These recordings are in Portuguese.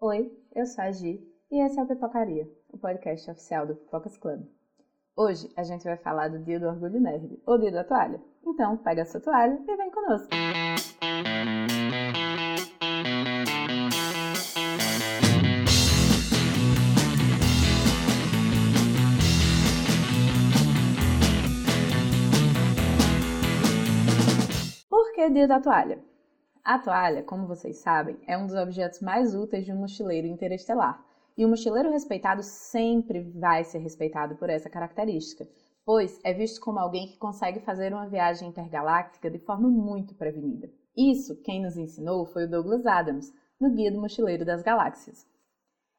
Oi, eu sou a Gi e esse é o Pipocaria, o podcast oficial do Pipocas Club. Hoje a gente vai falar do Dia do Orgulho Nerd, ou Dia da Toalha. Então, pega a sua toalha e vem conosco. Por que Dia da Toalha? A toalha, como vocês sabem, é um dos objetos mais úteis de um mochileiro interestelar. E o mochileiro respeitado sempre vai ser respeitado por essa característica, pois é visto como alguém que consegue fazer uma viagem intergaláctica de forma muito prevenida. Isso, quem nos ensinou foi o Douglas Adams, no Guia do Mochileiro das Galáxias.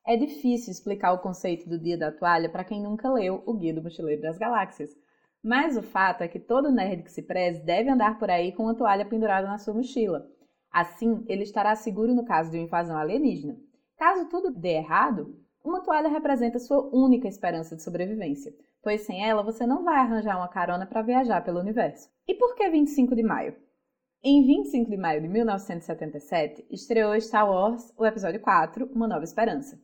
É difícil explicar o conceito do Dia da Toalha para quem nunca leu o Guia do Mochileiro das Galáxias, mas o fato é que todo nerd que se preze deve andar por aí com uma toalha pendurada na sua mochila Assim, ele estará seguro no caso de uma invasão alienígena. Caso tudo dê errado, uma toalha representa sua única esperança de sobrevivência, pois sem ela você não vai arranjar uma carona para viajar pelo universo. E por que 25 de maio? Em 25 de maio de 1977, estreou Star Wars, o episódio 4, Uma Nova Esperança.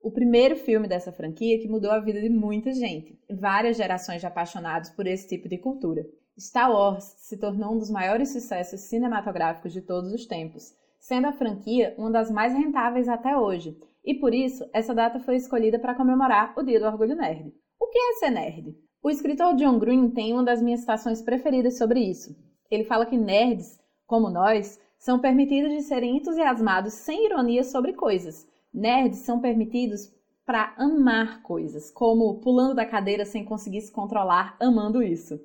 O primeiro filme dessa franquia que mudou a vida de muita gente, várias gerações de apaixonados por esse tipo de cultura. Star Wars se tornou um dos maiores sucessos cinematográficos de todos os tempos, sendo a franquia uma das mais rentáveis até hoje, e por isso essa data foi escolhida para comemorar o Dia do Orgulho Nerd. O que é ser nerd? O escritor John Green tem uma das minhas citações preferidas sobre isso. Ele fala que nerds, como nós, são permitidos de serem entusiasmados sem ironia sobre coisas. Nerds são permitidos para amar coisas, como pulando da cadeira sem conseguir se controlar, amando isso.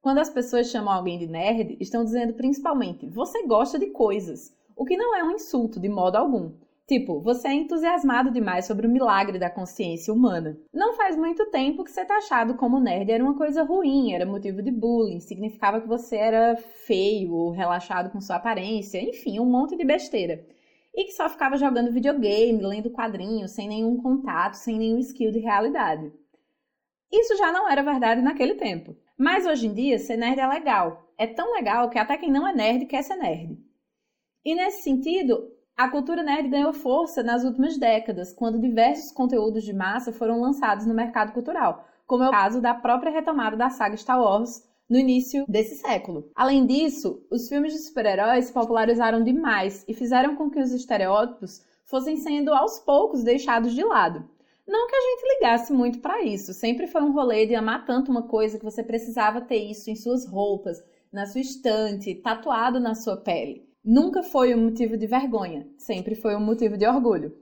Quando as pessoas chamam alguém de nerd, estão dizendo principalmente você gosta de coisas, o que não é um insulto de modo algum. Tipo, você é entusiasmado demais sobre o milagre da consciência humana. Não faz muito tempo que ser taxado como nerd era uma coisa ruim, era motivo de bullying, significava que você era feio ou relaxado com sua aparência, enfim, um monte de besteira. E que só ficava jogando videogame, lendo quadrinhos, sem nenhum contato, sem nenhum skill de realidade. Isso já não era verdade naquele tempo. Mas hoje em dia, ser nerd é legal. É tão legal que até quem não é nerd quer ser nerd. E nesse sentido, a cultura nerd ganhou força nas últimas décadas, quando diversos conteúdos de massa foram lançados no mercado cultural, como é o caso da própria retomada da saga Star Wars no início desse século. Além disso, os filmes de super-heróis popularizaram demais e fizeram com que os estereótipos fossem sendo aos poucos deixados de lado. Não que a gente ligasse muito para isso, sempre foi um rolê de amar tanto uma coisa que você precisava ter isso em suas roupas, na sua estante, tatuado na sua pele. Nunca foi um motivo de vergonha, sempre foi um motivo de orgulho.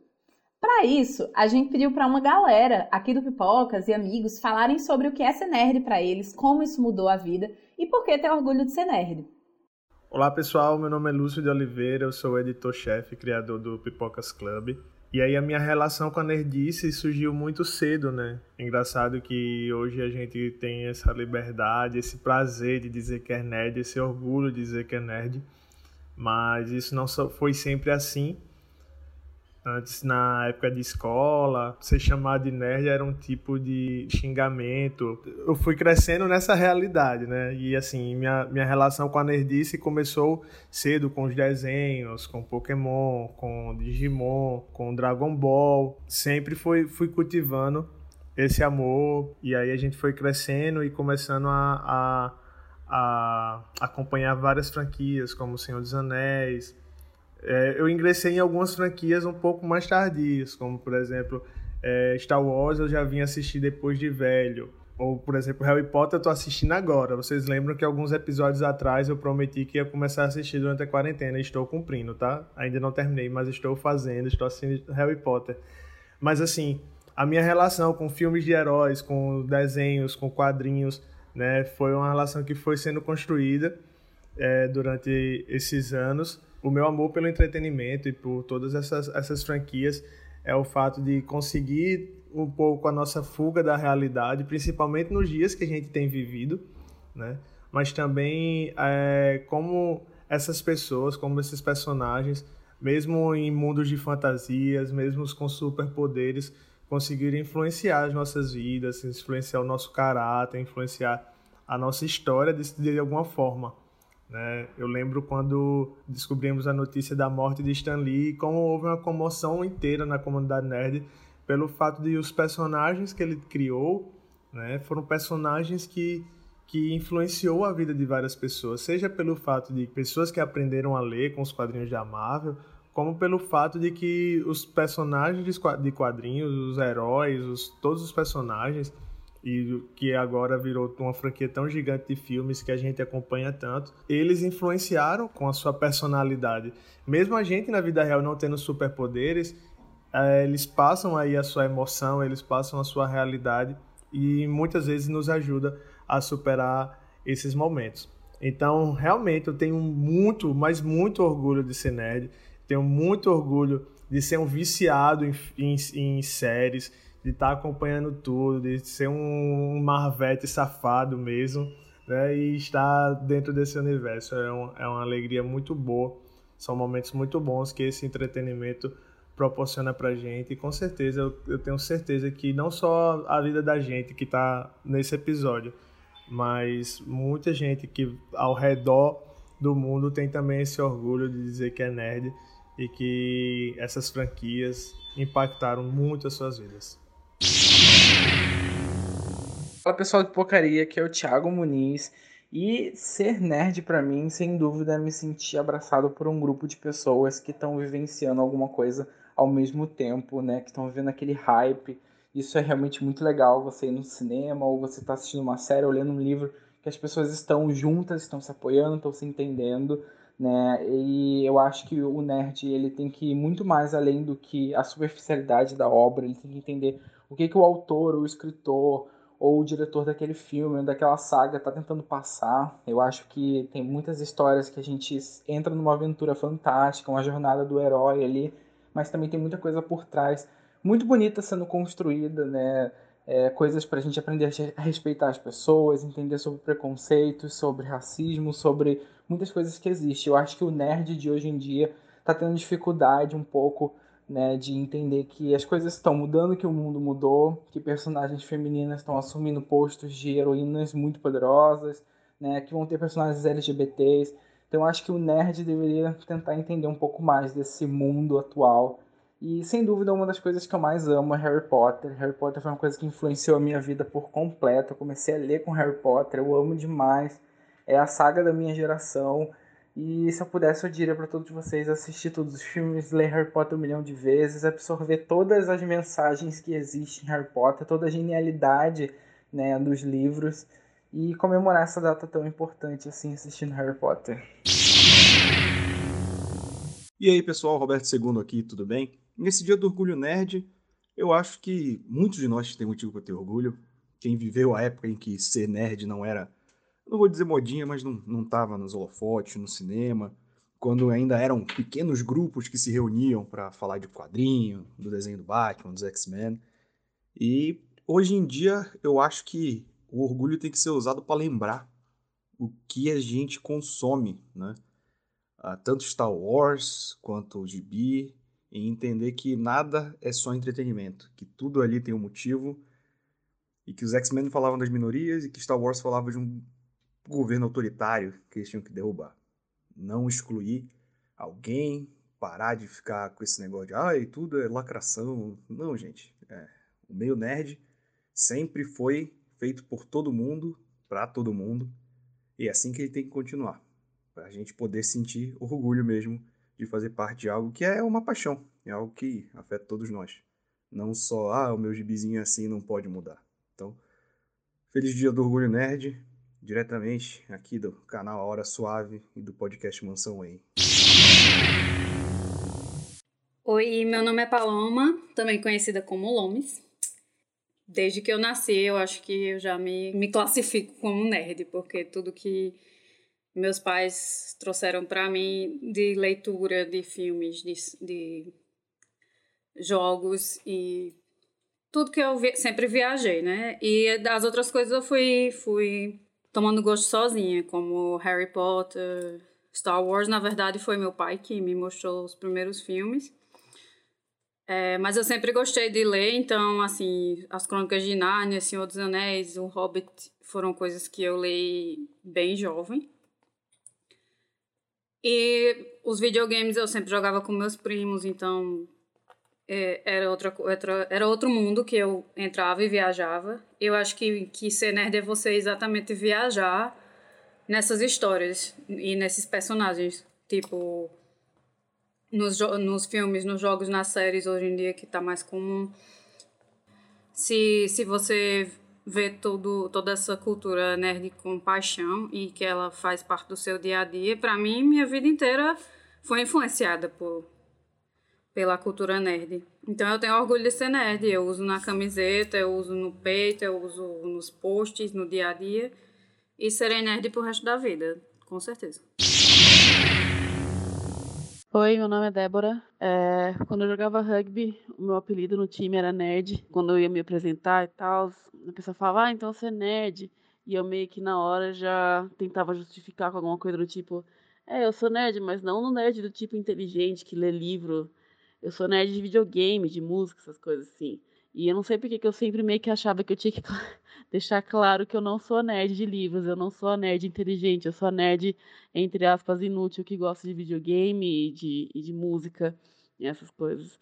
Para isso, a gente pediu para uma galera aqui do Pipocas e amigos falarem sobre o que é ser nerd para eles, como isso mudou a vida e por que ter orgulho de ser nerd. Olá pessoal, meu nome é Lúcio de Oliveira, eu sou editor-chefe e criador do Pipocas Club. E aí a minha relação com a nerdice surgiu muito cedo, né? Engraçado que hoje a gente tem essa liberdade, esse prazer de dizer que é nerd, esse orgulho de dizer que é nerd. Mas isso não foi sempre assim. Antes, na época de escola, ser chamado de nerd era um tipo de xingamento. Eu fui crescendo nessa realidade, né? E assim, minha, minha relação com a nerdice começou cedo com os desenhos, com Pokémon, com Digimon, com Dragon Ball. Sempre fui, fui cultivando esse amor. E aí a gente foi crescendo e começando a, a, a acompanhar várias franquias, como Senhor dos Anéis é, eu ingressei em algumas franquias um pouco mais tardias, como por exemplo é, Star Wars eu já vim assistir depois de velho. Ou, por exemplo, Harry Potter eu tô assistindo agora. Vocês lembram que alguns episódios atrás eu prometi que ia começar a assistir durante a quarentena. Estou cumprindo, tá? Ainda não terminei, mas estou fazendo, estou assistindo Harry Potter. Mas assim, a minha relação com filmes de heróis, com desenhos, com quadrinhos, né, foi uma relação que foi sendo construída é, durante esses anos o meu amor pelo entretenimento e por todas essas, essas franquias é o fato de conseguir um pouco a nossa fuga da realidade, principalmente nos dias que a gente tem vivido, né? Mas também é, como essas pessoas, como esses personagens, mesmo em mundos de fantasias, mesmo com superpoderes, conseguiram influenciar as nossas vidas, influenciar o nosso caráter, influenciar a nossa história de, de alguma forma. Né? Eu lembro quando descobrimos a notícia da morte de Stan Lee, como houve uma comoção inteira na comunidade nerd pelo fato de os personagens que ele criou né, foram personagens que, que influenciou a vida de várias pessoas, seja pelo fato de pessoas que aprenderam a ler com os quadrinhos da Marvel, como pelo fato de que os personagens de quadrinhos, os heróis, os, todos os personagens, e que agora virou uma franquia tão gigante de filmes que a gente acompanha tanto, eles influenciaram com a sua personalidade. Mesmo a gente na vida real não tendo superpoderes, é, eles passam aí a sua emoção, eles passam a sua realidade e muitas vezes nos ajuda a superar esses momentos. Então, realmente, eu tenho muito, mas muito orgulho de ser nerd. Tenho muito orgulho de ser um viciado em, em, em séries, de estar tá acompanhando tudo, de ser um, marvete safado mesmo, né? E estar dentro desse universo. É, um, é uma alegria muito boa. São momentos muito bons que esse entretenimento proporciona pra gente. E com certeza, eu, eu tenho certeza que não só a vida da gente que tá nesse episódio, mas muita gente que ao redor do mundo tem também esse orgulho de dizer que é nerd e que essas franquias impactaram muito as suas vidas. Fala pessoal de Pocaria, que é o Thiago Muniz. E ser nerd para mim, sem dúvida, é me sentir abraçado por um grupo de pessoas que estão vivenciando alguma coisa ao mesmo tempo, né? Que estão vivendo aquele hype. Isso é realmente muito legal, você ir no cinema ou você está assistindo uma série ou lendo um livro que as pessoas estão juntas, estão se apoiando, estão se entendendo, né? E eu acho que o nerd ele tem que ir muito mais além do que a superficialidade da obra, ele tem que entender o que, que o autor, o escritor ou o diretor daquele filme, daquela saga está tentando passar. Eu acho que tem muitas histórias que a gente entra numa aventura fantástica, uma jornada do herói ali, mas também tem muita coisa por trás, muito bonita sendo construída, né? É, coisas para a gente aprender a respeitar as pessoas, entender sobre preconceitos, sobre racismo, sobre muitas coisas que existem. Eu acho que o nerd de hoje em dia está tendo dificuldade um pouco né, de entender que as coisas estão mudando, que o mundo mudou, que personagens femininas estão assumindo postos de heroínas muito poderosas, né, que vão ter personagens LGBTs. Então acho que o nerd deveria tentar entender um pouco mais desse mundo atual. E sem dúvida uma das coisas que eu mais amo é Harry Potter. Harry Potter foi uma coisa que influenciou a minha vida por completo. Eu comecei a ler com Harry Potter, eu amo demais. É a saga da minha geração. E se eu pudesse, eu diria para todos vocês assistir todos os filmes, ler Harry Potter um milhão de vezes, absorver todas as mensagens que existem em Harry Potter, toda a genialidade né, dos livros e comemorar essa data tão importante assim assistindo Harry Potter. E aí, pessoal, Roberto II aqui, tudo bem? Nesse dia do Orgulho Nerd, eu acho que muitos de nós têm motivo para ter orgulho. Quem viveu a época em que ser nerd não era, não vou dizer modinha, mas não, não tava nos holofotes, no cinema, quando ainda eram pequenos grupos que se reuniam para falar de quadrinho, do desenho do Batman, dos X-Men. E hoje em dia eu acho que o orgulho tem que ser usado para lembrar o que a gente consome, né? Ah, tanto Star Wars quanto o GB, e entender que nada é só entretenimento, que tudo ali tem um motivo, e que os X-Men falavam das minorias e que Star Wars falava de um governo autoritário que eles tinham que derrubar. Não excluir alguém, parar de ficar com esse negócio de ai, tudo é lacração. Não, gente. É, o meio nerd sempre foi feito por todo mundo, para todo mundo, e é assim que ele tem que continuar, para a gente poder sentir orgulho mesmo de fazer parte de algo que é uma paixão, é algo que afeta todos nós. Não só, ah, o meu gibizinho é assim não pode mudar. Então, feliz dia do Orgulho Nerd, diretamente aqui do canal A Hora Suave e do podcast Mansão Wayne. Oi, meu nome é Paloma, também conhecida como Lomes. Desde que eu nasci, eu acho que eu já me, me classifico como nerd, porque tudo que meus pais trouxeram para mim de leitura, de filmes, de, de jogos e tudo que eu vi, sempre viajei, né? E das outras coisas eu fui, fui tomando gosto sozinha, como Harry Potter, Star Wars. Na verdade, foi meu pai que me mostrou os primeiros filmes. É, mas eu sempre gostei de ler, então, assim, as Crônicas de Nárnia, Senhor dos Anéis, O Hobbit foram coisas que eu li bem jovem. E os videogames eu sempre jogava com meus primos, então era, outra, outra, era outro mundo que eu entrava e viajava. Eu acho que, que ser nerd é você exatamente viajar nessas histórias e nesses personagens. Tipo, nos, nos filmes, nos jogos, nas séries hoje em dia que tá mais comum. Se, se você vê todo, toda essa cultura nerd com paixão e que ela faz parte do seu dia a dia, para mim, minha vida inteira foi influenciada por, pela cultura nerd. Então eu tenho orgulho de ser nerd. Eu uso na camiseta, eu uso no peito, eu uso nos posts, no dia a dia. E serei nerd pro resto da vida, com certeza. Oi, meu nome é Débora. É, quando eu jogava rugby, o meu apelido no time era nerd. Quando eu ia me apresentar e tal, a pessoa falava, ah, então você é nerd. E eu meio que na hora já tentava justificar com alguma coisa do tipo, é, eu sou nerd, mas não no nerd do tipo inteligente que lê livro. Eu sou nerd de videogame, de música, essas coisas assim. E eu não sei porque que eu sempre meio que achava que eu tinha que deixar claro que eu não sou nerd de livros, eu não sou nerd inteligente, eu sou nerd, entre aspas, inútil, que gosta de videogame e de, e de música e essas coisas.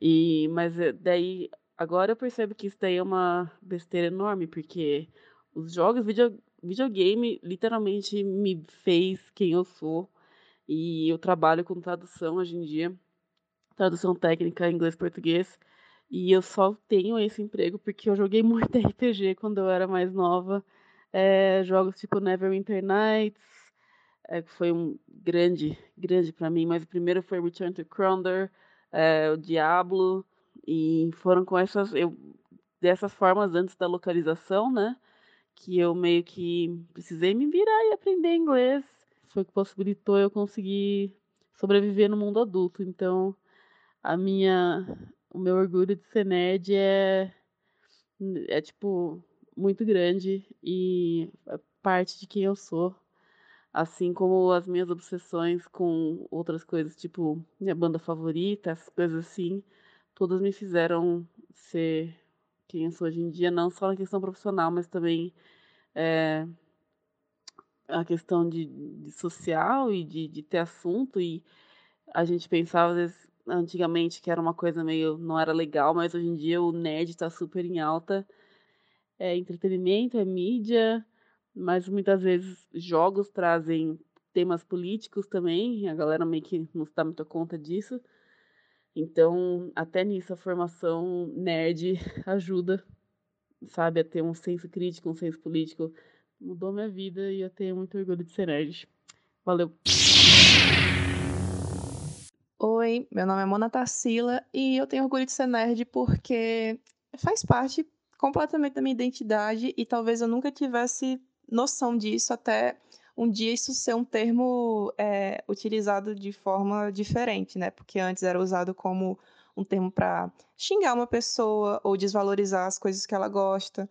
E, mas eh, daí, agora eu percebo que isso daí é uma besteira enorme, porque os jogos, video, videogame, literalmente me fez quem eu sou. E eu trabalho com tradução hoje em dia, tradução técnica inglês-português. E eu só tenho esse emprego porque eu joguei muito RPG quando eu era mais nova. É, jogos tipo Neverwinter Nights, é, que foi um grande, grande para mim, mas o primeiro foi Return to Cronder, é, o Diablo, e foram com essas, eu, dessas formas antes da localização, né, que eu meio que precisei me virar e aprender inglês, foi o que possibilitou eu conseguir sobreviver no mundo adulto, então a minha o meu orgulho de ser nerd é, é tipo, muito grande e é parte de quem eu sou. Assim como as minhas obsessões com outras coisas, tipo minha banda favorita, essas coisas assim, todas me fizeram ser quem eu sou hoje em dia, não só na questão profissional, mas também é, a questão de, de social e de, de ter assunto. E a gente pensava, às vezes, antigamente que era uma coisa meio não era legal, mas hoje em dia o nerd está super em alta. É entretenimento, é mídia, mas muitas vezes jogos trazem temas políticos também, a galera meio que não se dá muita conta disso. Então, até nisso a formação nerd ajuda, sabe, a ter um senso crítico, um senso político. Mudou minha vida e eu tenho muito orgulho de ser nerd. Valeu! Oi, meu nome é Mona Tarsila e eu tenho orgulho de ser nerd porque faz parte completamente da minha identidade e talvez eu nunca tivesse noção disso até um dia isso ser um termo é, utilizado de forma diferente, né? Porque antes era usado como um termo para xingar uma pessoa ou desvalorizar as coisas que ela gosta.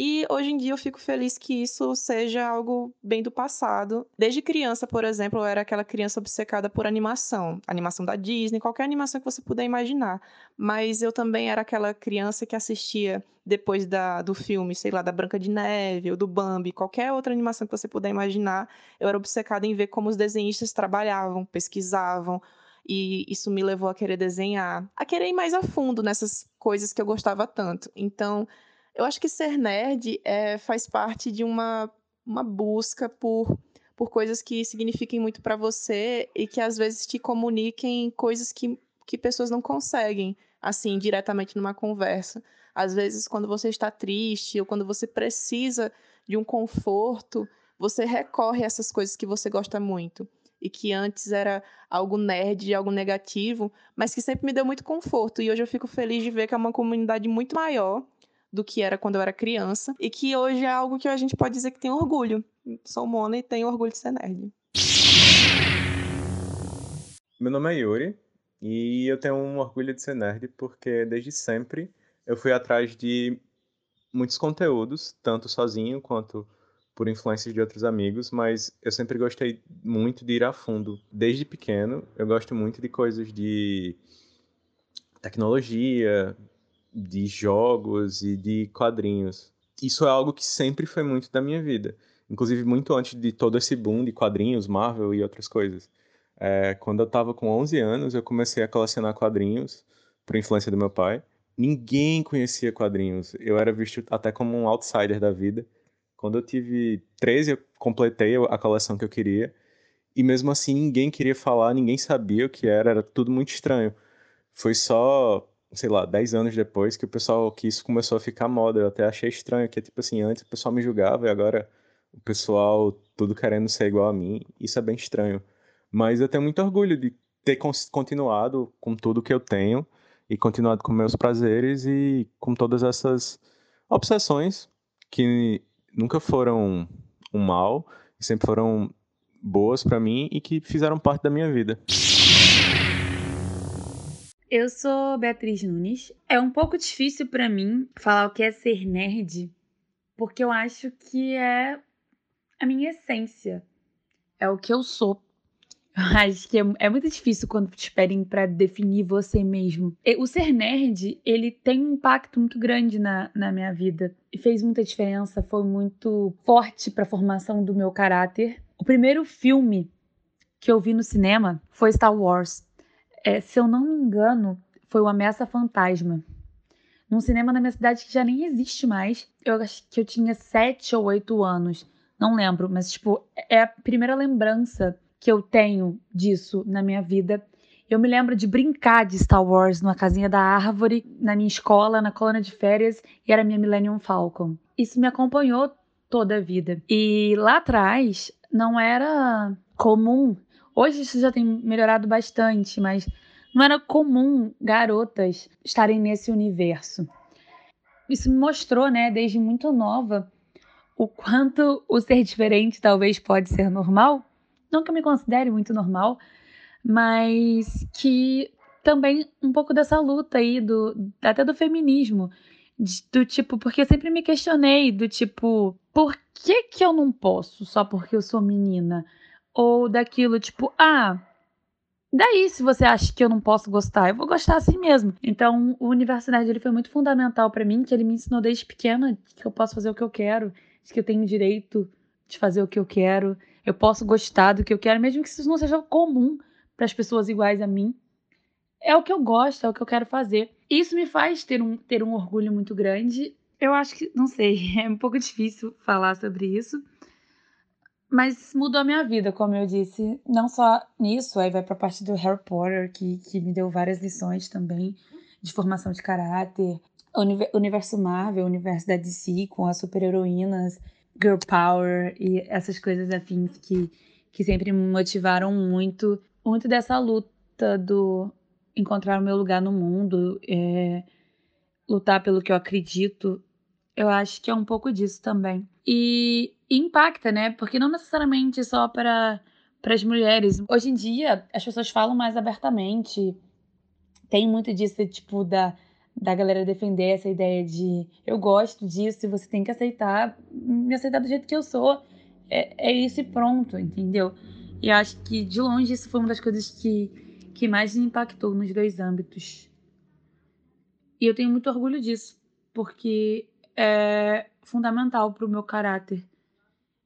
E hoje em dia eu fico feliz que isso seja algo bem do passado. Desde criança, por exemplo, eu era aquela criança obcecada por animação, animação da Disney, qualquer animação que você puder imaginar. Mas eu também era aquela criança que assistia depois da, do filme, sei lá, da Branca de Neve ou do Bambi, qualquer outra animação que você puder imaginar, eu era obcecada em ver como os desenhistas trabalhavam, pesquisavam, e isso me levou a querer desenhar, a querer ir mais a fundo nessas coisas que eu gostava tanto. Então, eu acho que ser nerd é, faz parte de uma, uma busca por, por coisas que signifiquem muito para você e que às vezes te comuniquem coisas que, que pessoas não conseguem, assim, diretamente numa conversa. Às vezes, quando você está triste ou quando você precisa de um conforto, você recorre a essas coisas que você gosta muito e que antes era algo nerd, algo negativo, mas que sempre me deu muito conforto. E hoje eu fico feliz de ver que é uma comunidade muito maior do que era quando eu era criança e que hoje é algo que a gente pode dizer que tem orgulho. Sou Mona e tenho orgulho de ser nerd. Meu nome é Yuri e eu tenho um orgulho de ser nerd porque desde sempre eu fui atrás de muitos conteúdos, tanto sozinho quanto por influência de outros amigos, mas eu sempre gostei muito de ir a fundo. Desde pequeno, eu gosto muito de coisas de tecnologia, de jogos e de quadrinhos. Isso é algo que sempre foi muito da minha vida. Inclusive, muito antes de todo esse boom de quadrinhos, Marvel e outras coisas. É, quando eu estava com 11 anos, eu comecei a colecionar quadrinhos por influência do meu pai. Ninguém conhecia quadrinhos. Eu era visto até como um outsider da vida. Quando eu tive 13, eu completei a coleção que eu queria. E mesmo assim, ninguém queria falar, ninguém sabia o que era, era tudo muito estranho. Foi só, sei lá, 10 anos depois que o pessoal, que isso começou a ficar moda. Eu até achei estranho, que tipo assim, antes o pessoal me julgava e agora o pessoal tudo querendo ser igual a mim. Isso é bem estranho. Mas eu tenho muito orgulho de ter continuado com tudo que eu tenho e continuado com meus prazeres e com todas essas obsessões que nunca foram um mal, sempre foram boas para mim e que fizeram parte da minha vida. Eu sou Beatriz Nunes. É um pouco difícil para mim falar o que é ser nerd, porque eu acho que é a minha essência. É o que eu sou. Acho que é, é, muito difícil quando te pedem para definir você mesmo. O ser nerd, ele tem um impacto muito grande na, na minha vida. E fez muita diferença, foi muito forte para a formação do meu caráter. O primeiro filme que eu vi no cinema foi Star Wars. É, se eu não me engano, foi o Ameaça Fantasma. Num cinema na minha cidade que já nem existe mais. Eu acho que eu tinha sete ou oito anos. Não lembro, mas, tipo, é a primeira lembrança que eu tenho disso na minha vida. Eu me lembro de brincar de Star Wars numa casinha da árvore, na minha escola, na colônia de férias, e era minha Millennium Falcon. Isso me acompanhou toda a vida. E lá atrás não era comum. Hoje isso já tem melhorado bastante, mas não era comum garotas estarem nesse universo. Isso me mostrou, né, desde muito nova, o quanto o ser diferente talvez pode ser normal não que eu me considere muito normal, mas que também um pouco dessa luta aí, do, até do feminismo, do tipo, porque eu sempre me questionei, do tipo, por que que eu não posso só porque eu sou menina? Ou daquilo, tipo, ah, daí se você acha que eu não posso gostar, eu vou gostar assim mesmo. Então, o Universo Nerd ele foi muito fundamental para mim, que ele me ensinou desde pequena que eu posso fazer o que eu quero, que eu tenho direito de fazer o que eu quero, eu posso gostar do que eu quero, mesmo que isso não seja comum para as pessoas iguais a mim. É o que eu gosto, é o que eu quero fazer. Isso me faz ter um, ter um orgulho muito grande. Eu acho que, não sei, é um pouco difícil falar sobre isso. Mas mudou a minha vida, como eu disse. Não só nisso, aí vai para a parte do Harry Potter, que, que me deu várias lições também de formação de caráter. O universo Marvel, o universo da DC, com as super-heroínas girl power e essas coisas afins que, que sempre me motivaram muito. Muito dessa luta do encontrar o meu lugar no mundo, é, lutar pelo que eu acredito. Eu acho que é um pouco disso também. E, impacta, né? Porque não necessariamente só para para as mulheres. Hoje em dia, as pessoas falam mais abertamente. Tem muito disso, tipo, da da galera defender essa ideia de eu gosto disso e você tem que aceitar, me aceitar do jeito que eu sou. É, é isso e pronto, entendeu? E acho que de longe isso foi uma das coisas que, que mais me impactou nos dois âmbitos. E eu tenho muito orgulho disso, porque é fundamental para o meu caráter.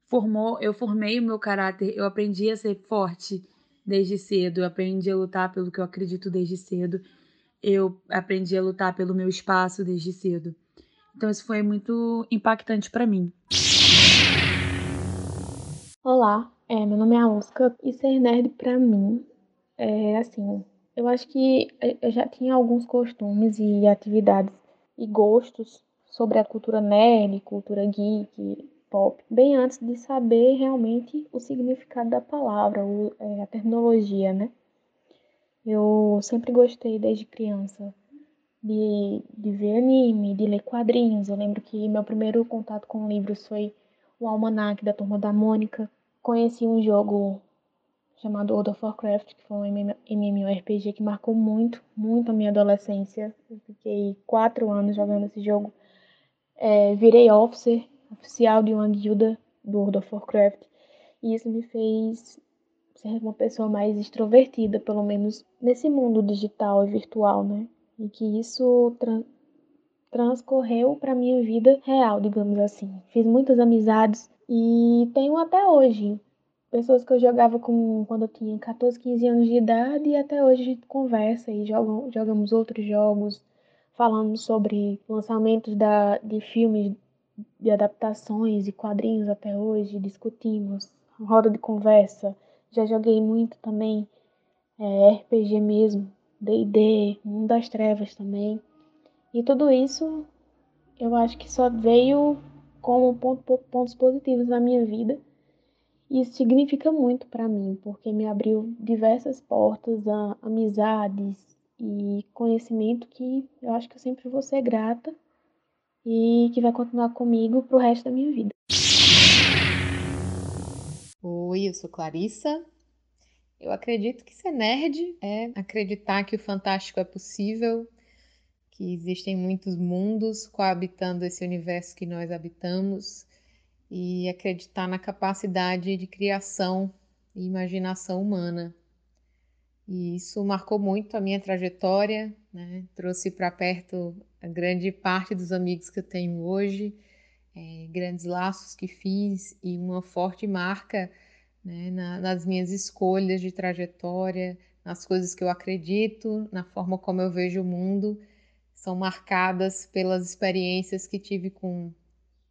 Formou, eu formei o meu caráter, eu aprendi a ser forte desde cedo, eu aprendi a lutar pelo que eu acredito desde cedo eu aprendi a lutar pelo meu espaço desde cedo. Então isso foi muito impactante para mim. Olá, é, meu nome é Oscar e ser nerd para mim é assim, eu acho que eu já tinha alguns costumes e atividades e gostos sobre a cultura nerd, cultura geek, pop, bem antes de saber realmente o significado da palavra, o, é, a terminologia, né? Eu sempre gostei desde criança de, de ver anime, de ler quadrinhos. Eu lembro que meu primeiro contato com livros foi o Almanac da Turma da Mônica. Conheci um jogo chamado World of Warcraft, que foi um MMORPG que marcou muito, muito a minha adolescência. Eu fiquei quatro anos jogando esse jogo. É, virei officer, oficial de uma guilda do World of Warcraft. E isso me fez ser uma pessoa mais extrovertida, pelo menos nesse mundo digital e virtual, né? E que isso tra transcorreu para minha vida real, digamos assim. Fiz muitas amizades e tenho até hoje pessoas que eu jogava com quando eu tinha 14, 15 anos de idade e até hoje a gente conversa e joga, jogamos outros jogos, falamos sobre lançamentos da, de filmes, de adaptações e quadrinhos até hoje, discutimos, roda de conversa. Já joguei muito também é, RPG mesmo, D&D, Mundo das Trevas também. E tudo isso eu acho que só veio como ponto, pontos positivos na minha vida. Isso significa muito para mim, porque me abriu diversas portas a amizades e conhecimento que eu acho que eu sempre vou ser grata e que vai continuar comigo pro resto da minha vida. Oi, eu sou Clarissa. Eu acredito que ser nerd é acreditar que o fantástico é possível, que existem muitos mundos coabitando esse universo que nós habitamos e acreditar na capacidade de criação e imaginação humana. E isso marcou muito a minha trajetória, né? trouxe para perto a grande parte dos amigos que eu tenho hoje, é, grandes laços que fiz e uma forte marca né? Na, nas minhas escolhas de trajetória, nas coisas que eu acredito, na forma como eu vejo o mundo, são marcadas pelas experiências que tive com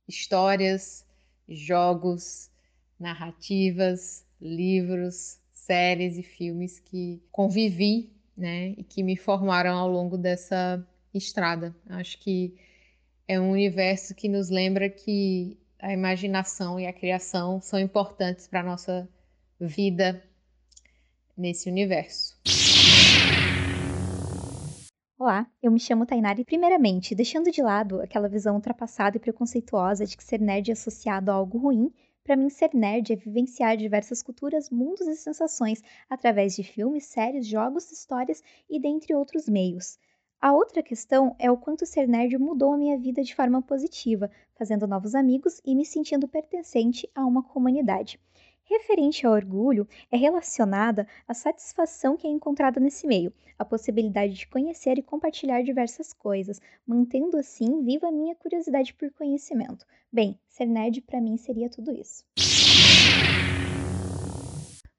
histórias, jogos, narrativas, livros, séries e filmes que convivi, né, e que me formaram ao longo dessa estrada. Acho que é um universo que nos lembra que a imaginação e a criação são importantes para a nossa vida nesse universo. Olá, eu me chamo Tainari. Primeiramente, deixando de lado aquela visão ultrapassada e preconceituosa de que ser nerd é associado a algo ruim, para mim ser nerd é vivenciar diversas culturas, mundos e sensações através de filmes, séries, jogos, histórias e dentre outros meios. A outra questão é o quanto ser nerd mudou a minha vida de forma positiva, fazendo novos amigos e me sentindo pertencente a uma comunidade referente ao orgulho é relacionada à satisfação que é encontrada nesse meio, a possibilidade de conhecer e compartilhar diversas coisas, mantendo assim viva a minha curiosidade por conhecimento. Bem, ser nerd para mim seria tudo isso.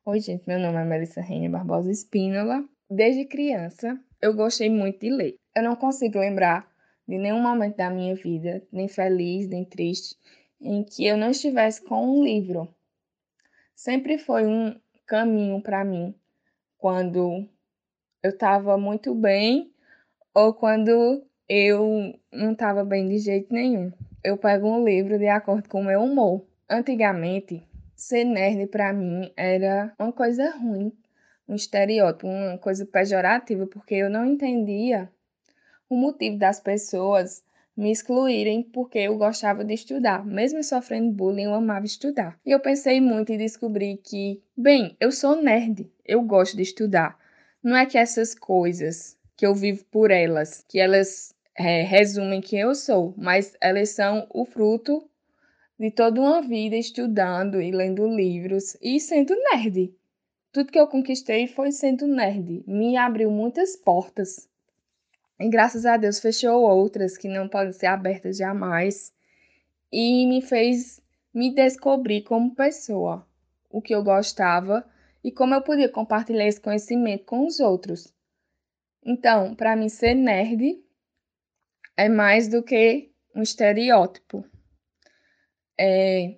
Oi, gente, meu nome é Melissa Reine Barbosa Espínola. Desde criança, eu gostei muito de ler. Eu não consigo lembrar de nenhum momento da minha vida, nem feliz, nem triste, em que eu não estivesse com um livro sempre foi um caminho para mim quando eu estava muito bem ou quando eu não estava bem de jeito nenhum. Eu pego um livro de acordo com o meu humor. Antigamente, ser nerd para mim era uma coisa ruim, um estereótipo, uma coisa pejorativa, porque eu não entendia o motivo das pessoas me excluírem porque eu gostava de estudar. Mesmo sofrendo bullying, eu amava estudar. E eu pensei muito e descobri que, bem, eu sou nerd, eu gosto de estudar. Não é que essas coisas que eu vivo por elas, que elas é, resumem quem eu sou, mas elas são o fruto de toda uma vida estudando e lendo livros e sendo nerd. Tudo que eu conquistei foi sendo nerd. Me abriu muitas portas e graças a Deus fechou outras que não podem ser abertas jamais. E me fez me descobrir como pessoa, o que eu gostava e como eu podia compartilhar esse conhecimento com os outros. Então, para mim, ser nerd é mais do que um estereótipo. É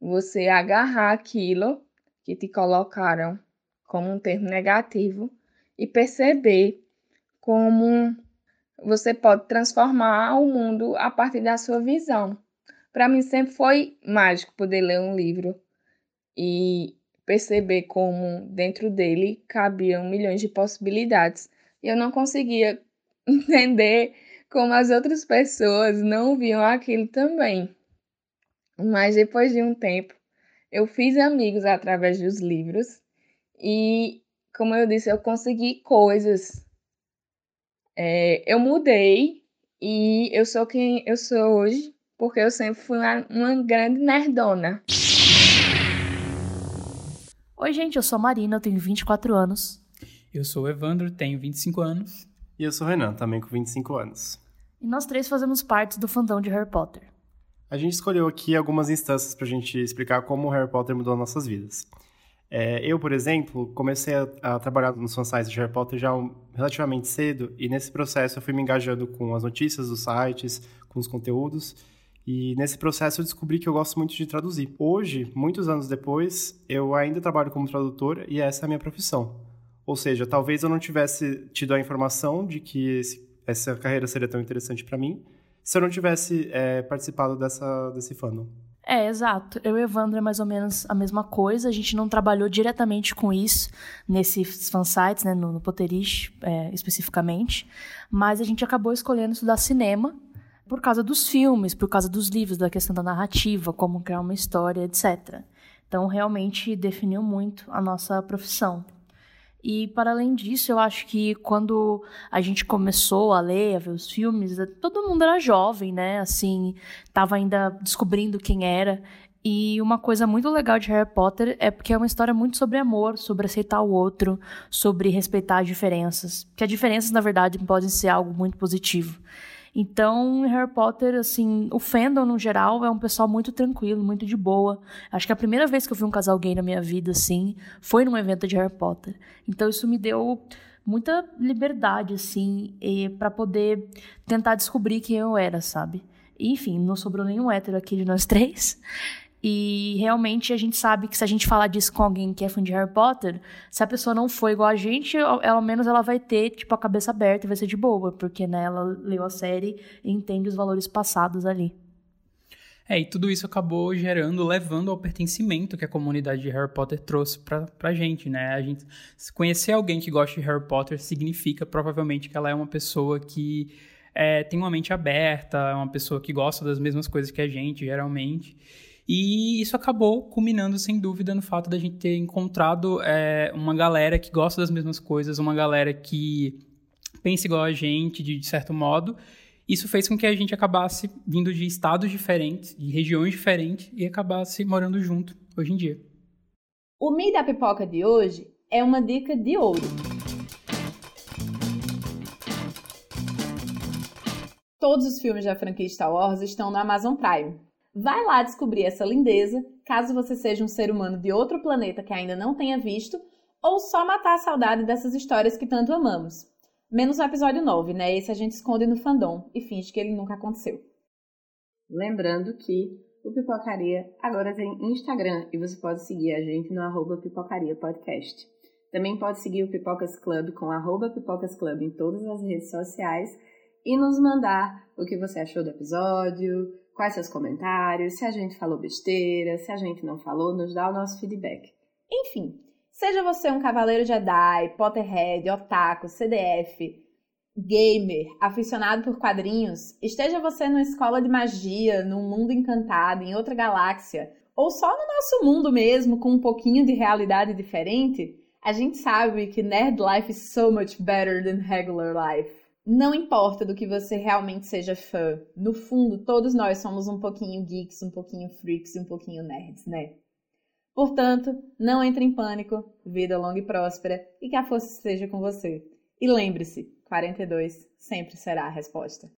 você agarrar aquilo que te colocaram como um termo negativo e perceber como você pode transformar o mundo a partir da sua visão. Para mim sempre foi mágico poder ler um livro e perceber como dentro dele cabiam milhões de possibilidades. E eu não conseguia entender como as outras pessoas não viam aquilo também. Mas depois de um tempo, eu fiz amigos através dos livros e, como eu disse, eu consegui coisas é, eu mudei e eu sou quem eu sou hoje porque eu sempre fui uma, uma grande nerdona. Oi, gente, eu sou a Marina, eu tenho 24 anos. Eu sou o Evandro, tenho 25 anos. E eu sou o Renan, também com 25 anos. E nós três fazemos parte do fandom de Harry Potter. A gente escolheu aqui algumas instâncias pra gente explicar como o Harry Potter mudou nossas vidas. É, eu, por exemplo, comecei a, a, trabalhar nos fansites de Harry Potter já um, relativamente cedo, e nesse processo eu fui me engajando com as notícias dos sites, com os conteúdos, e nesse processo eu descobri que eu gosto muito de traduzir. Hoje, muitos anos depois, eu ainda trabalho como tradutor e essa é a minha profissão. Ou seja, talvez eu não tivesse tido a informação de que esse, essa carreira seria tão interessante para mim se eu não tivesse é, participado dessa, desse fandom. É, exato. Eu e Evandro é mais ou menos a mesma coisa. A gente não trabalhou diretamente com isso nesses fansites, né, no, no Potterish é, especificamente, mas a gente acabou escolhendo estudar cinema por causa dos filmes, por causa dos livros, da questão da narrativa, como criar uma história, etc. Então, realmente definiu muito a nossa profissão. E, para além disso, eu acho que quando a gente começou a ler, a ver os filmes, todo mundo era jovem, né? Assim, tava ainda descobrindo quem era. E uma coisa muito legal de Harry Potter é porque é uma história muito sobre amor, sobre aceitar o outro, sobre respeitar as diferenças. Que as diferenças, na verdade, podem ser algo muito positivo. Então, Harry Potter, assim, o fandom no geral é um pessoal muito tranquilo, muito de boa. Acho que a primeira vez que eu vi um casal gay na minha vida, assim, foi num evento de Harry Potter. Então, isso me deu muita liberdade, assim, para poder tentar descobrir quem eu era, sabe? Enfim, não sobrou nenhum hétero aqui de nós três. E realmente a gente sabe que se a gente falar disso com alguém que é fã de Harry Potter, se a pessoa não for igual a gente, ao menos ela vai ter, tipo, a cabeça aberta e vai ser de boa, porque né, ela leu a série e entende os valores passados ali. É, e tudo isso acabou gerando, levando ao pertencimento que a comunidade de Harry Potter trouxe pra, pra gente, né? A gente conhecer alguém que gosta de Harry Potter significa provavelmente que ela é uma pessoa que é, tem uma mente aberta, é uma pessoa que gosta das mesmas coisas que a gente, geralmente. E isso acabou culminando, sem dúvida, no fato da gente ter encontrado é, uma galera que gosta das mesmas coisas, uma galera que pensa igual a gente, de, de certo modo. Isso fez com que a gente acabasse vindo de estados diferentes, de regiões diferentes, e acabasse morando junto hoje em dia. O Mi da Pipoca de hoje é uma dica de ouro. Todos os filmes da franquia Star Wars estão no Amazon Prime. Vai lá descobrir essa lindeza, caso você seja um ser humano de outro planeta que ainda não tenha visto, ou só matar a saudade dessas histórias que tanto amamos. Menos no episódio 9, né? Esse a gente esconde no fandom e finge que ele nunca aconteceu. Lembrando que o Pipocaria agora tem Instagram e você pode seguir a gente no arroba Pipocaria Podcast. Também pode seguir o Pipocas Club com arroba Pipocas Club em todas as redes sociais e nos mandar o que você achou do episódio, quais seus comentários, se a gente falou besteira, se a gente não falou, nos dá o nosso feedback. Enfim, seja você um cavaleiro Jedi, Potterhead, otaku, CDF, gamer, aficionado por quadrinhos, esteja você numa escola de magia, num mundo encantado, em outra galáxia, ou só no nosso mundo mesmo, com um pouquinho de realidade diferente, a gente sabe que nerd life is so much better than regular life. Não importa do que você realmente seja fã, no fundo, todos nós somos um pouquinho geeks, um pouquinho freaks e um pouquinho nerds, né? Portanto, não entre em pânico, vida longa e próspera e que a força esteja com você. E lembre-se, 42 sempre será a resposta.